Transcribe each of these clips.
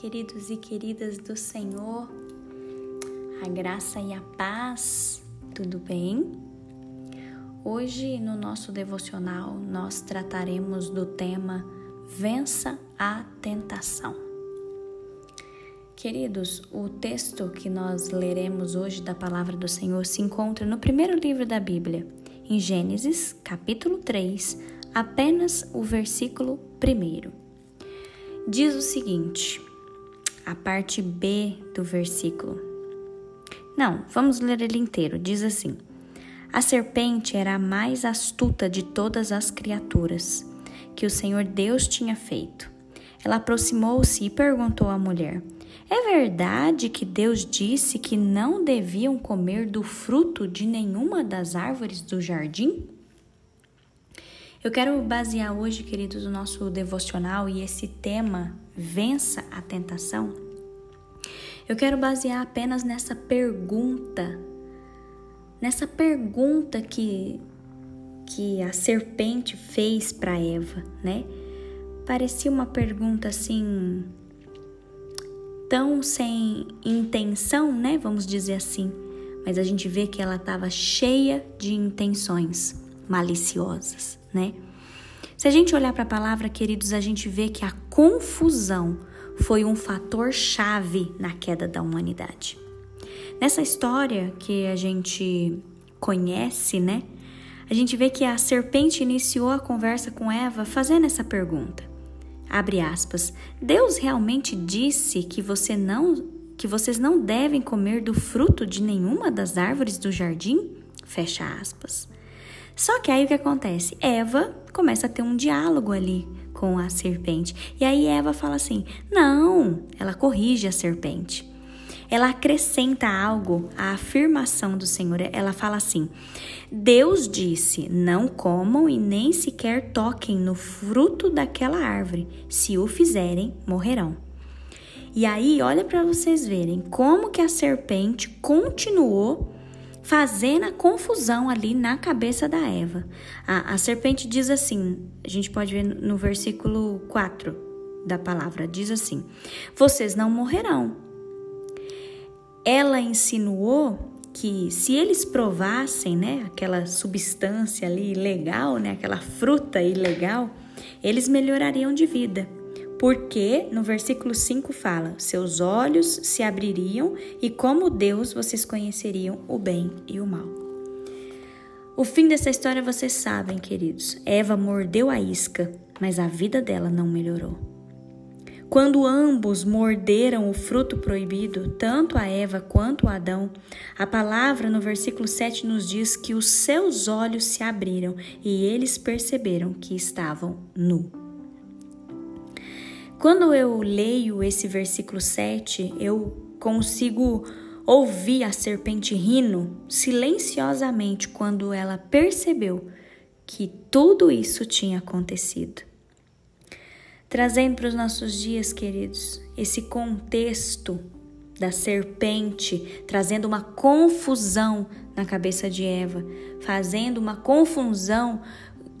queridos e queridas do Senhor, a graça e a paz, tudo bem? Hoje, no nosso devocional, nós trataremos do tema Vença a Tentação. Queridos, o texto que nós leremos hoje da palavra do Senhor se encontra no primeiro livro da Bíblia, em Gênesis, capítulo 3, apenas o versículo 1. Diz o seguinte: a parte B do versículo. Não, vamos ler ele inteiro. Diz assim: A serpente era a mais astuta de todas as criaturas que o Senhor Deus tinha feito. Ela aproximou-se e perguntou à mulher: É verdade que Deus disse que não deviam comer do fruto de nenhuma das árvores do jardim? Eu quero basear hoje, queridos, o nosso devocional e esse tema vença a tentação. Eu quero basear apenas nessa pergunta, nessa pergunta que que a serpente fez para Eva, né? Parecia uma pergunta assim tão sem intenção, né? Vamos dizer assim. Mas a gente vê que ela estava cheia de intenções maliciosas né? Se a gente olhar para a palavra, queridos, a gente vê que a confusão foi um fator chave na queda da humanidade. Nessa história que a gente conhece, né? A gente vê que a serpente iniciou a conversa com Eva fazendo essa pergunta. Abre aspas. Deus realmente disse que você não que vocês não devem comer do fruto de nenhuma das árvores do jardim? Fecha aspas. Só que aí o que acontece? Eva começa a ter um diálogo ali com a serpente. E aí Eva fala assim: não, ela corrige a serpente. Ela acrescenta algo à afirmação do Senhor. Ela fala assim: Deus disse: Não comam e nem sequer toquem no fruto daquela árvore. Se o fizerem, morrerão. E aí, olha para vocês verem como que a serpente continuou fazendo a confusão ali na cabeça da Eva. A, a serpente diz assim: a gente pode ver no versículo 4 da palavra, diz assim: Vocês não morrerão. Ela insinuou que se eles provassem, né, aquela substância ali ilegal, né, aquela fruta ilegal, eles melhorariam de vida porque no versículo 5 fala: seus olhos se abririam e, como Deus, vocês conheceriam o bem e o mal. O fim dessa história vocês sabem, queridos. Eva mordeu a isca, mas a vida dela não melhorou. Quando ambos morderam o fruto proibido, tanto a Eva quanto a Adão, a palavra no versículo 7 nos diz que os seus olhos se abriram e eles perceberam que estavam nus. Quando eu leio esse versículo 7, eu consigo ouvir a serpente rindo silenciosamente quando ela percebeu que tudo isso tinha acontecido. Trazendo para os nossos dias, queridos, esse contexto da serpente, trazendo uma confusão na cabeça de Eva, fazendo uma confusão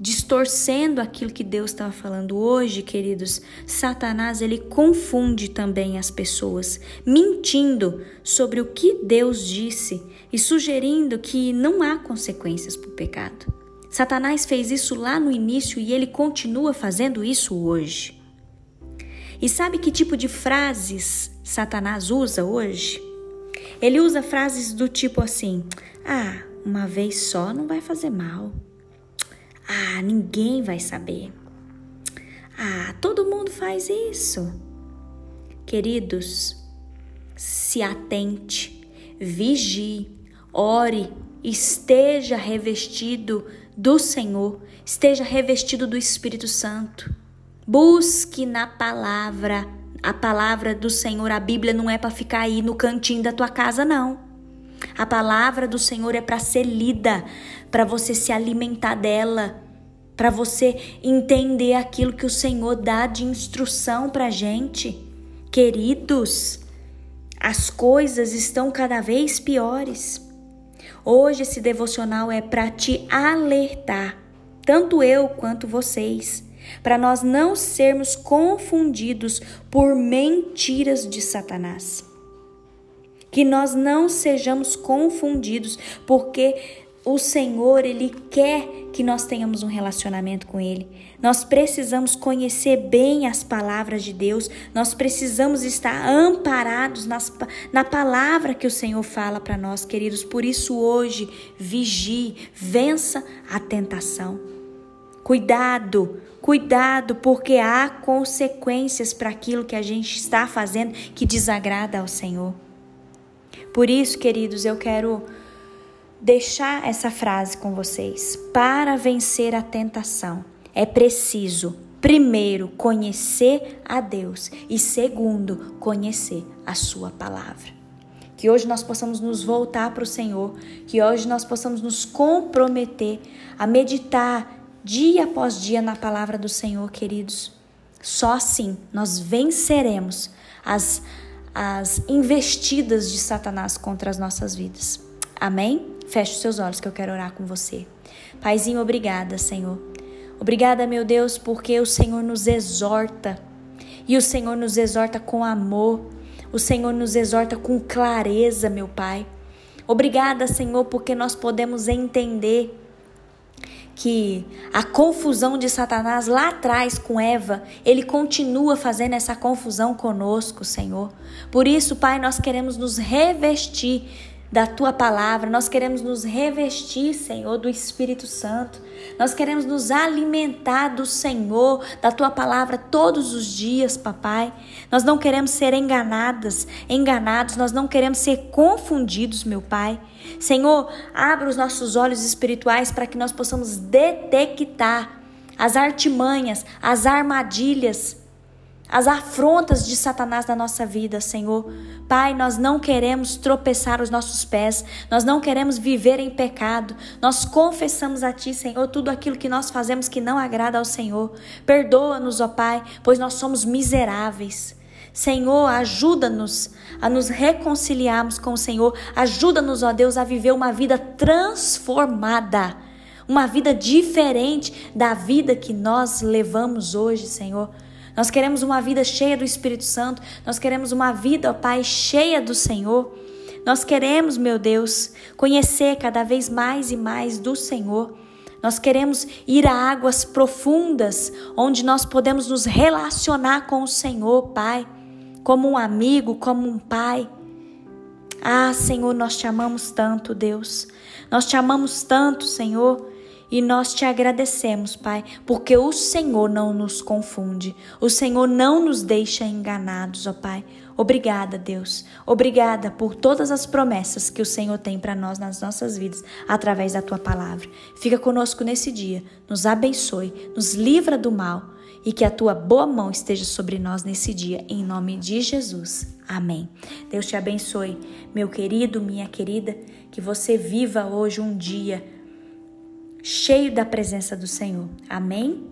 distorcendo aquilo que Deus estava falando hoje, queridos, Satanás ele confunde também as pessoas, mentindo sobre o que Deus disse e sugerindo que não há consequências para o pecado. Satanás fez isso lá no início e ele continua fazendo isso hoje. E sabe que tipo de frases Satanás usa hoje? Ele usa frases do tipo assim: ah, uma vez só não vai fazer mal. Ah, ninguém vai saber. Ah, todo mundo faz isso. Queridos, se atente, vigie, ore, esteja revestido do Senhor, esteja revestido do Espírito Santo. Busque na palavra, a palavra do Senhor. A Bíblia não é para ficar aí no cantinho da tua casa, não. A palavra do Senhor é para ser lida, para você se alimentar dela, para você entender aquilo que o Senhor dá de instrução para gente. Queridos, as coisas estão cada vez piores. Hoje esse devocional é para te alertar, tanto eu quanto vocês, para nós não sermos confundidos por mentiras de Satanás. Que nós não sejamos confundidos, porque o Senhor, Ele quer que nós tenhamos um relacionamento com Ele. Nós precisamos conhecer bem as palavras de Deus, nós precisamos estar amparados nas, na palavra que o Senhor fala para nós, queridos. Por isso, hoje, vigie, vença a tentação. Cuidado, cuidado, porque há consequências para aquilo que a gente está fazendo que desagrada ao Senhor. Por isso, queridos, eu quero deixar essa frase com vocês. Para vencer a tentação, é preciso, primeiro, conhecer a Deus e, segundo, conhecer a Sua palavra. Que hoje nós possamos nos voltar para o Senhor, que hoje nós possamos nos comprometer a meditar dia após dia na palavra do Senhor, queridos. Só assim nós venceremos as, as investidas de Satanás contra as nossas vidas. Amém? Feche os seus olhos que eu quero orar com você. Paizinho, obrigada, Senhor. Obrigada, meu Deus, porque o Senhor nos exorta. E o Senhor nos exorta com amor. O Senhor nos exorta com clareza, meu Pai. Obrigada, Senhor, porque nós podemos entender que a confusão de Satanás lá atrás com Eva, ele continua fazendo essa confusão conosco, Senhor. Por isso, Pai, nós queremos nos revestir da tua palavra, nós queremos nos revestir, Senhor, do Espírito Santo. Nós queremos nos alimentar do Senhor, da tua palavra todos os dias, papai. Nós não queremos ser enganadas, enganados, nós não queremos ser confundidos, meu pai. Senhor, abra os nossos olhos espirituais para que nós possamos detectar as artimanhas, as armadilhas as afrontas de Satanás na nossa vida, Senhor. Pai, nós não queremos tropeçar os nossos pés, nós não queremos viver em pecado. Nós confessamos a Ti, Senhor, tudo aquilo que nós fazemos que não agrada ao Senhor. Perdoa-nos, ó Pai, pois nós somos miseráveis. Senhor, ajuda-nos a nos reconciliarmos com o Senhor. Ajuda-nos, ó Deus, a viver uma vida transformada, uma vida diferente da vida que nós levamos hoje, Senhor. Nós queremos uma vida cheia do Espírito Santo. Nós queremos uma vida, ó Pai, cheia do Senhor. Nós queremos, meu Deus, conhecer cada vez mais e mais do Senhor. Nós queremos ir a águas profundas, onde nós podemos nos relacionar com o Senhor, Pai, como um amigo, como um pai. Ah, Senhor, nós te amamos tanto, Deus. Nós te amamos tanto, Senhor. E nós te agradecemos, Pai, porque o Senhor não nos confunde, o Senhor não nos deixa enganados, ó Pai. Obrigada, Deus. Obrigada por todas as promessas que o Senhor tem para nós nas nossas vidas através da tua palavra. Fica conosco nesse dia, nos abençoe, nos livra do mal e que a tua boa mão esteja sobre nós nesse dia, em nome de Jesus. Amém. Deus te abençoe, meu querido, minha querida, que você viva hoje um dia cheio da presença do Senhor. Amém?